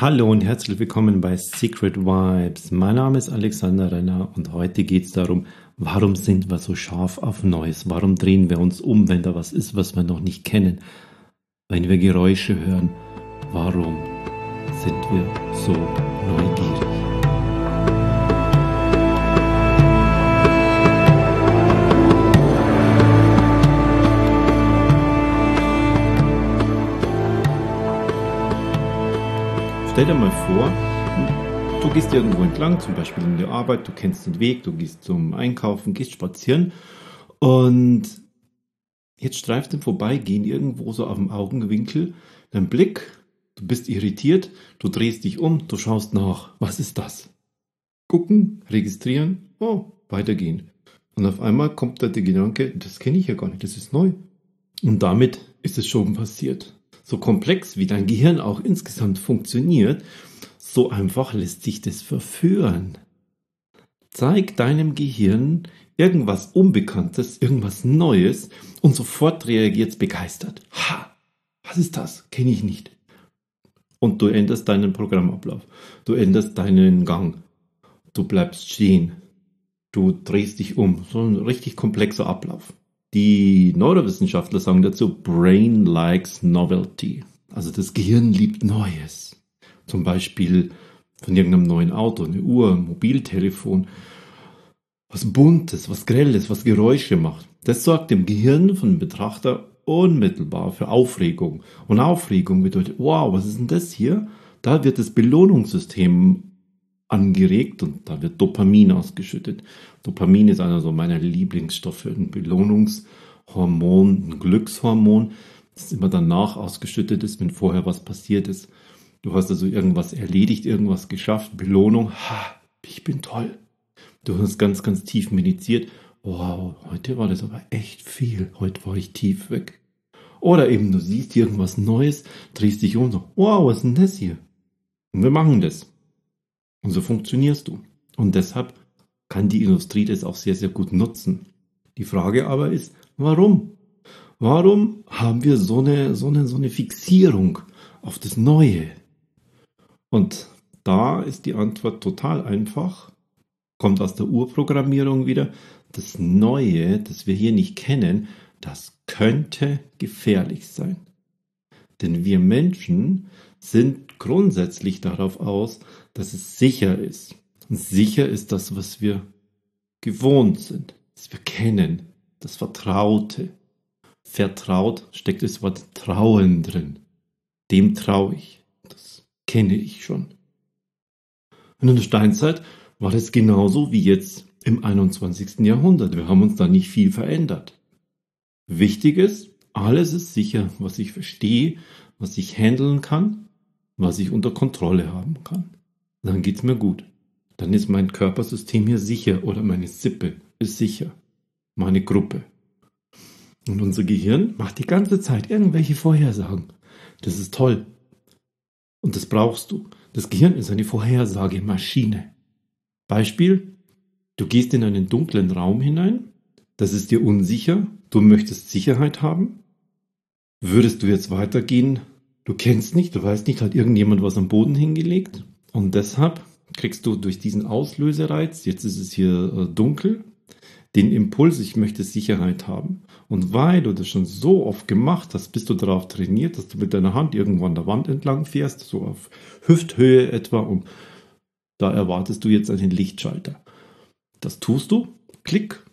Hallo und herzlich willkommen bei Secret Vibes. Mein Name ist Alexander Renner und heute geht es darum, warum sind wir so scharf auf Neues? Warum drehen wir uns um, wenn da was ist, was wir noch nicht kennen? Wenn wir Geräusche hören, warum sind wir so neugierig? Stell dir mal vor, du gehst irgendwo entlang, zum Beispiel in der Arbeit, du kennst den Weg, du gehst zum Einkaufen, gehst spazieren und jetzt streift im Vorbeigehen irgendwo so auf dem Augenwinkel dein Blick, du bist irritiert, du drehst dich um, du schaust nach, was ist das? Gucken, registrieren, oh, weitergehen. Und auf einmal kommt da der Gedanke, das kenne ich ja gar nicht, das ist neu. Und damit ist es schon passiert so komplex wie dein Gehirn auch insgesamt funktioniert, so einfach lässt sich das verführen. Zeig deinem Gehirn irgendwas Unbekanntes, irgendwas Neues und sofort reagiert es begeistert. Ha, was ist das? Kenne ich nicht. Und du änderst deinen Programmablauf. Du änderst deinen Gang. Du bleibst stehen. Du drehst dich um. So ein richtig komplexer Ablauf. Die Neurowissenschaftler sagen dazu, Brain likes novelty. Also das Gehirn liebt Neues. Zum Beispiel von irgendeinem neuen Auto, eine Uhr, ein Mobiltelefon. Was Buntes, was Grelles, was Geräusche macht. Das sorgt dem Gehirn von Betrachter unmittelbar für Aufregung. Und Aufregung bedeutet, wow, was ist denn das hier? Da wird das Belohnungssystem angeregt und da wird Dopamin ausgeschüttet. Dopamin ist einer so meiner Lieblingsstoffe, ein Belohnungshormon, ein Glückshormon, das immer danach ausgeschüttet ist, wenn vorher was passiert ist. Du hast also irgendwas erledigt, irgendwas geschafft, Belohnung, ha, ich bin toll. Du hast ganz, ganz tief meditiert. Wow, heute war das aber echt viel. Heute war ich tief weg. Oder eben du siehst irgendwas Neues, drehst dich um so, wow, was ist denn das hier? Und wir machen das. Und so funktionierst du. Und deshalb kann die Industrie das auch sehr, sehr gut nutzen. Die Frage aber ist, warum? Warum haben wir so eine, so eine, so eine Fixierung auf das Neue? Und da ist die Antwort total einfach, kommt aus der Urprogrammierung wieder. Das Neue, das wir hier nicht kennen, das könnte gefährlich sein. Denn wir Menschen sind grundsätzlich darauf aus, dass es sicher ist. Und sicher ist das, was wir gewohnt sind, was wir kennen, das Vertraute. Vertraut steckt das Wort Trauen drin. Dem traue ich. Das kenne ich schon. Und in der Steinzeit war das genauso wie jetzt im 21. Jahrhundert. Wir haben uns da nicht viel verändert. Wichtig ist, alles ist sicher, was ich verstehe, was ich handeln kann, was ich unter Kontrolle haben kann. Dann geht's mir gut. Dann ist mein Körpersystem hier sicher oder meine Sippe ist sicher. Meine Gruppe. Und unser Gehirn macht die ganze Zeit irgendwelche Vorhersagen. Das ist toll. Und das brauchst du. Das Gehirn ist eine Vorhersagemaschine. Beispiel, du gehst in einen dunklen Raum hinein, das ist dir unsicher, du möchtest Sicherheit haben. Würdest du jetzt weitergehen, du kennst nicht, du weißt nicht, hat irgendjemand was am Boden hingelegt? Und deshalb kriegst du durch diesen Auslösereiz, jetzt ist es hier äh, dunkel, den Impuls, ich möchte Sicherheit haben. Und weil du das schon so oft gemacht hast, bist du darauf trainiert, dass du mit deiner Hand irgendwann der Wand entlang fährst, so auf Hüfthöhe etwa, und da erwartest du jetzt einen Lichtschalter. Das tust du, klick,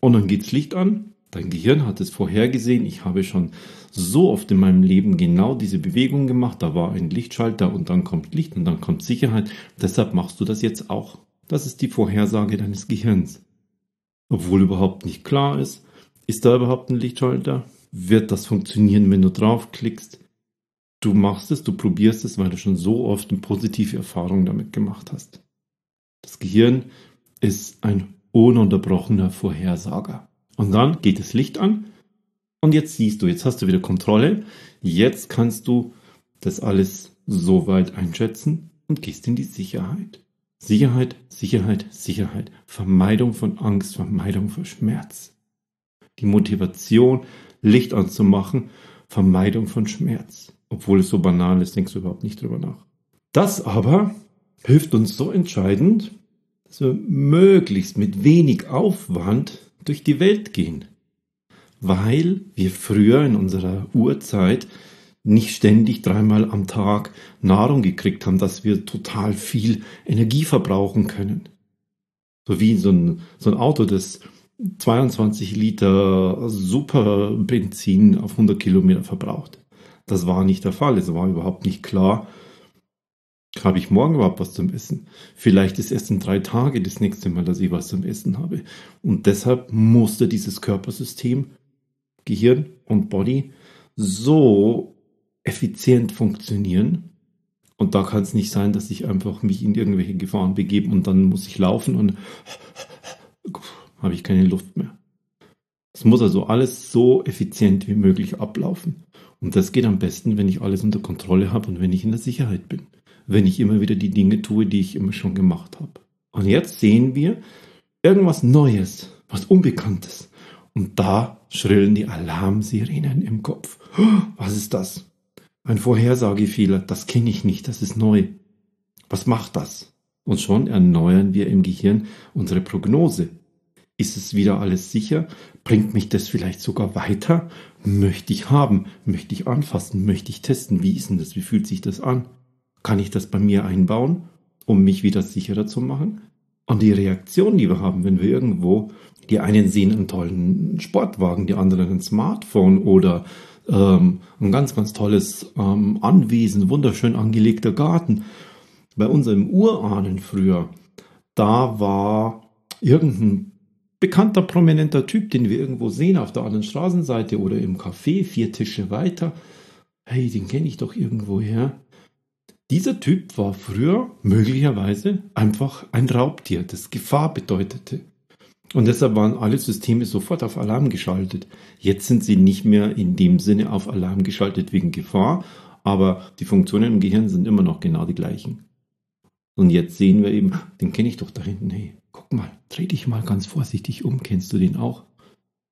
und dann geht's Licht an Dein Gehirn hat es vorhergesehen. Ich habe schon so oft in meinem Leben genau diese Bewegung gemacht. Da war ein Lichtschalter und dann kommt Licht und dann kommt Sicherheit. Deshalb machst du das jetzt auch. Das ist die Vorhersage deines Gehirns. Obwohl überhaupt nicht klar ist, ist da überhaupt ein Lichtschalter? Wird das funktionieren, wenn du draufklickst? Du machst es, du probierst es, weil du schon so oft eine positive Erfahrung damit gemacht hast. Das Gehirn ist ein ununterbrochener Vorhersager. Und dann geht das Licht an und jetzt siehst du, jetzt hast du wieder Kontrolle. Jetzt kannst du das alles so weit einschätzen und gehst in die Sicherheit. Sicherheit, Sicherheit, Sicherheit. Vermeidung von Angst, Vermeidung von Schmerz. Die Motivation, Licht anzumachen, Vermeidung von Schmerz. Obwohl es so banal ist, denkst du überhaupt nicht drüber nach. Das aber hilft uns so entscheidend, dass wir möglichst mit wenig Aufwand durch die Welt gehen. Weil wir früher in unserer Urzeit nicht ständig dreimal am Tag Nahrung gekriegt haben, dass wir total viel Energie verbrauchen können. So wie so ein, so ein Auto, das 22 Liter Superbenzin auf 100 Kilometer verbraucht. Das war nicht der Fall. Es war überhaupt nicht klar, habe ich morgen überhaupt was zum Essen? Vielleicht ist erst in drei Tagen das nächste Mal, dass ich was zum Essen habe. Und deshalb musste dieses Körpersystem, Gehirn und Body so effizient funktionieren. Und da kann es nicht sein, dass ich einfach mich in irgendwelche Gefahren begebe und dann muss ich laufen und habe ich keine Luft mehr. Es muss also alles so effizient wie möglich ablaufen. Und das geht am besten, wenn ich alles unter Kontrolle habe und wenn ich in der Sicherheit bin wenn ich immer wieder die Dinge tue, die ich immer schon gemacht habe. Und jetzt sehen wir irgendwas Neues, was Unbekanntes. Und da schrillen die Alarmsirenen im Kopf. Was ist das? Ein Vorhersagefehler, das kenne ich nicht, das ist neu. Was macht das? Und schon erneuern wir im Gehirn unsere Prognose. Ist es wieder alles sicher? Bringt mich das vielleicht sogar weiter? Möchte ich haben? Möchte ich anfassen? Möchte ich testen? Wie ist denn das? Wie fühlt sich das an? Kann ich das bei mir einbauen, um mich wieder sicherer zu machen? Und die Reaktion, die wir haben, wenn wir irgendwo, die einen sehen einen tollen Sportwagen, die anderen ein Smartphone oder ähm, ein ganz, ganz tolles ähm, Anwesen, wunderschön angelegter Garten. Bei unserem Urahnen früher, da war irgendein bekannter, prominenter Typ, den wir irgendwo sehen auf der anderen Straßenseite oder im Café, vier Tische weiter. Hey, den kenne ich doch irgendwo her. Dieser Typ war früher möglicherweise einfach ein Raubtier, das Gefahr bedeutete. Und deshalb waren alle Systeme sofort auf Alarm geschaltet. Jetzt sind sie nicht mehr in dem Sinne auf Alarm geschaltet wegen Gefahr, aber die Funktionen im Gehirn sind immer noch genau die gleichen. Und jetzt sehen wir eben, den kenne ich doch da hinten. Hey, guck mal, dreh dich mal ganz vorsichtig um. Kennst du den auch?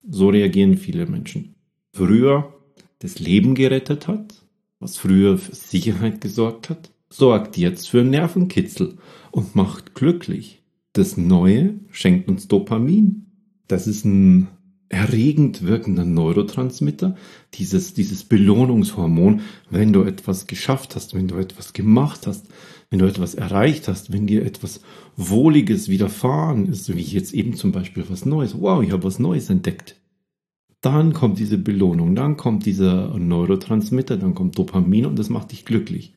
So reagieren viele Menschen. Früher das Leben gerettet hat, was früher für Sicherheit gesorgt hat, sorgt jetzt für Nervenkitzel und macht glücklich. Das Neue schenkt uns Dopamin. Das ist ein erregend wirkender Neurotransmitter, dieses, dieses Belohnungshormon, wenn du etwas geschafft hast, wenn du etwas gemacht hast, wenn du etwas erreicht hast, wenn dir etwas Wohliges widerfahren ist, wie jetzt eben zum Beispiel was Neues. Wow, ich habe was Neues entdeckt. Dann kommt diese Belohnung, dann kommt dieser Neurotransmitter, dann kommt Dopamin und das macht dich glücklich.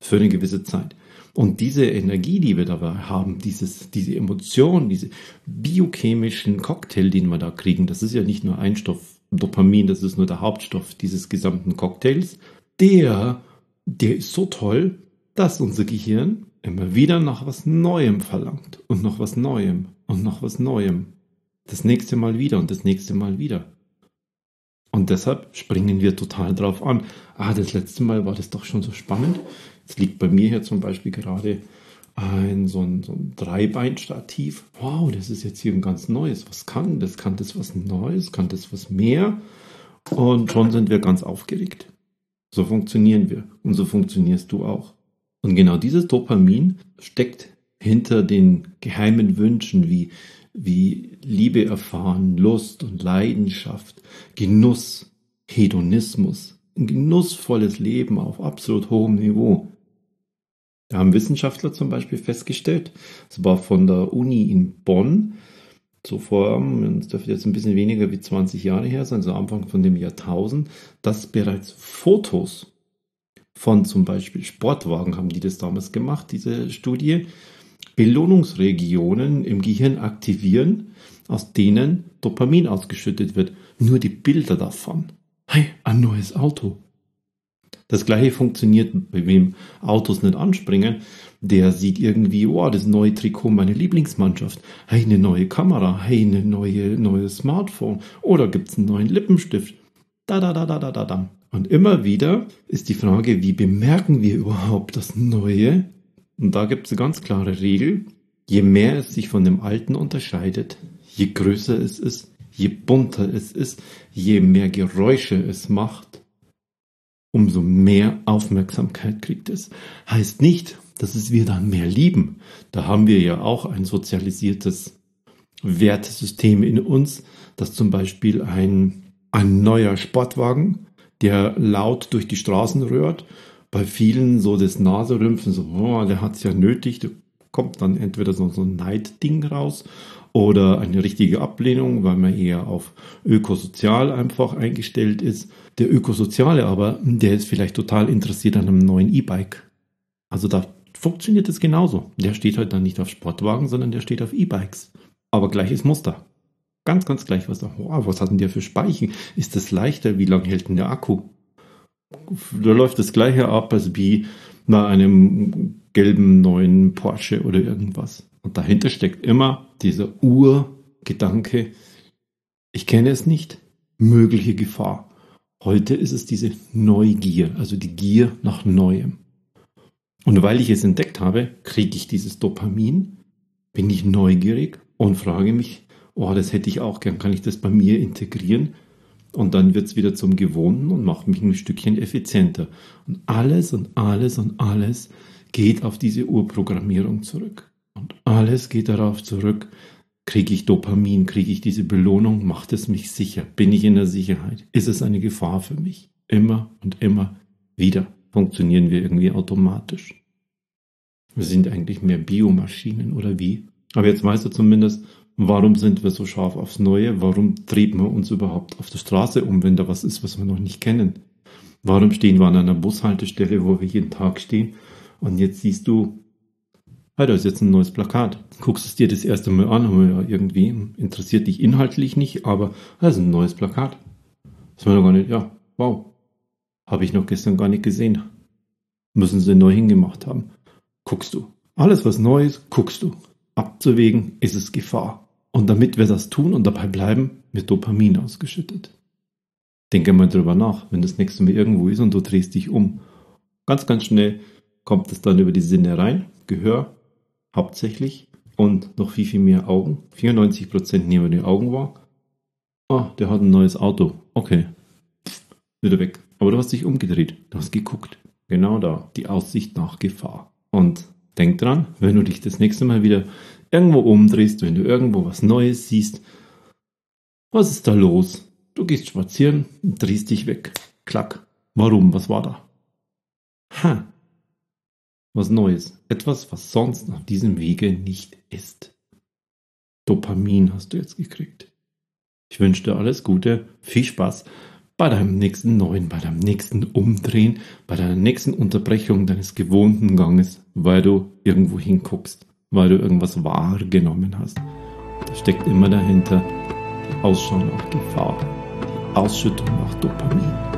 Für eine gewisse Zeit. Und diese Energie, die wir dabei haben, dieses, diese Emotion, diese biochemischen Cocktail, den wir da kriegen, das ist ja nicht nur ein Stoff, Dopamin, das ist nur der Hauptstoff dieses gesamten Cocktails, der, der ist so toll, dass unser Gehirn immer wieder nach was Neuem verlangt und noch was Neuem und noch was Neuem. Das nächste Mal wieder und das nächste Mal wieder. Und deshalb springen wir total drauf an. Ah, das letzte Mal war das doch schon so spannend. Jetzt liegt bei mir hier zum Beispiel gerade ein so ein, so ein Dreibeinstativ. Wow, das ist jetzt hier ein ganz neues. Was kann das? Kann das was Neues? Kann das was mehr? Und schon sind wir ganz aufgeregt. So funktionieren wir. Und so funktionierst du auch. Und genau dieses Dopamin steckt hinter den geheimen Wünschen wie wie Liebe erfahren, Lust und Leidenschaft, Genuss, Hedonismus, ein genussvolles Leben auf absolut hohem Niveau. Da haben Wissenschaftler zum Beispiel festgestellt, es war von der Uni in Bonn, so vor, es dürfte jetzt ein bisschen weniger wie 20 Jahre her sein, so Anfang von dem Jahrtausend, dass bereits Fotos von zum Beispiel Sportwagen haben die das damals gemacht, diese Studie, Belohnungsregionen im Gehirn aktivieren, aus denen Dopamin ausgeschüttet wird. Nur die Bilder davon. Hey, ein neues Auto. Das gleiche funktioniert, bei wem Autos nicht anspringen. Der sieht irgendwie, oh, das neue Trikot meiner Lieblingsmannschaft. Hey, eine neue Kamera. Hey, eine neue, neue Smartphone. Oder gibt's einen neuen Lippenstift? Da, da, da, da, da, da, da. Und immer wieder ist die Frage, wie bemerken wir überhaupt das Neue und da gibt es eine ganz klare Regel. Je mehr es sich von dem Alten unterscheidet, je größer es ist, je bunter es ist, je mehr Geräusche es macht, umso mehr Aufmerksamkeit kriegt es. Heißt nicht, dass es wir dann mehr lieben. Da haben wir ja auch ein sozialisiertes Wertesystem in uns, dass zum Beispiel ein, ein neuer Sportwagen, der laut durch die Straßen rührt, bei vielen so das Naserümpfen, so, oh, der hat es ja nötig, da kommt dann entweder so, so ein Neidding raus oder eine richtige Ablehnung, weil man eher auf ökosozial einfach eingestellt ist. Der Ökosoziale aber, der ist vielleicht total interessiert an einem neuen E-Bike. Also da funktioniert es genauso. Der steht halt dann nicht auf Sportwagen, sondern der steht auf E-Bikes. Aber gleiches Muster. Ganz, ganz gleich, was oh, was hat denn der für Speichen? Ist das leichter? Wie lange hält denn der Akku? Da läuft das gleiche ab als wie bei einem gelben neuen Porsche oder irgendwas. Und dahinter steckt immer dieser Urgedanke, ich kenne es nicht, mögliche Gefahr. Heute ist es diese Neugier, also die Gier nach Neuem. Und weil ich es entdeckt habe, kriege ich dieses Dopamin, bin ich neugierig und frage mich, oh, das hätte ich auch gern, kann ich das bei mir integrieren? Und dann wird es wieder zum Gewohnten und macht mich ein Stückchen effizienter. Und alles und alles und alles geht auf diese Urprogrammierung zurück. Und alles geht darauf zurück, kriege ich Dopamin, kriege ich diese Belohnung, macht es mich sicher, bin ich in der Sicherheit, ist es eine Gefahr für mich? Immer und immer wieder funktionieren wir irgendwie automatisch. Wir sind eigentlich mehr Biomaschinen oder wie? Aber jetzt weißt du zumindest, warum sind wir so scharf aufs Neue? Warum treten wir uns überhaupt auf der Straße um, wenn da was ist, was wir noch nicht kennen? Warum stehen wir an einer Bushaltestelle, wo wir jeden Tag stehen? Und jetzt siehst du, hey, da ist jetzt ein neues Plakat. Guckst es dir das erste Mal an, ja, irgendwie interessiert dich inhaltlich nicht, aber das ist ein neues Plakat. Das war noch gar nicht, ja, wow. Habe ich noch gestern gar nicht gesehen. Müssen sie neu hingemacht haben. Guckst du. Alles, was neu ist, guckst du. Abzuwägen, ist es Gefahr. Und damit wir das tun und dabei bleiben, wird Dopamin ausgeschüttet. Denke mal drüber nach, wenn das nächste Mal irgendwo ist und du drehst dich um. Ganz, ganz schnell kommt es dann über die Sinne rein. Gehör hauptsächlich und noch viel, viel mehr Augen. 94% nehmen die Augen wahr. Oh, der hat ein neues Auto. Okay. Wieder weg. Aber du hast dich umgedreht. Du hast geguckt. Genau da. Die Aussicht nach Gefahr. Und denk dran, wenn du dich das nächste Mal wieder irgendwo umdrehst, wenn du irgendwo was Neues siehst, was ist da los? Du gehst spazieren und drehst dich weg. Klack. Warum? Was war da? Ha. Was Neues. Etwas, was sonst auf diesem Wege nicht ist. Dopamin hast du jetzt gekriegt. Ich wünsche dir alles Gute, viel Spaß bei deinem nächsten neuen, bei deinem nächsten Umdrehen, bei deiner nächsten Unterbrechung deines gewohnten Ganges, weil du irgendwo hinguckst, weil du irgendwas wahrgenommen hast. Da steckt immer dahinter die Ausschau nach Gefahr, die Ausschüttung nach Dopamin.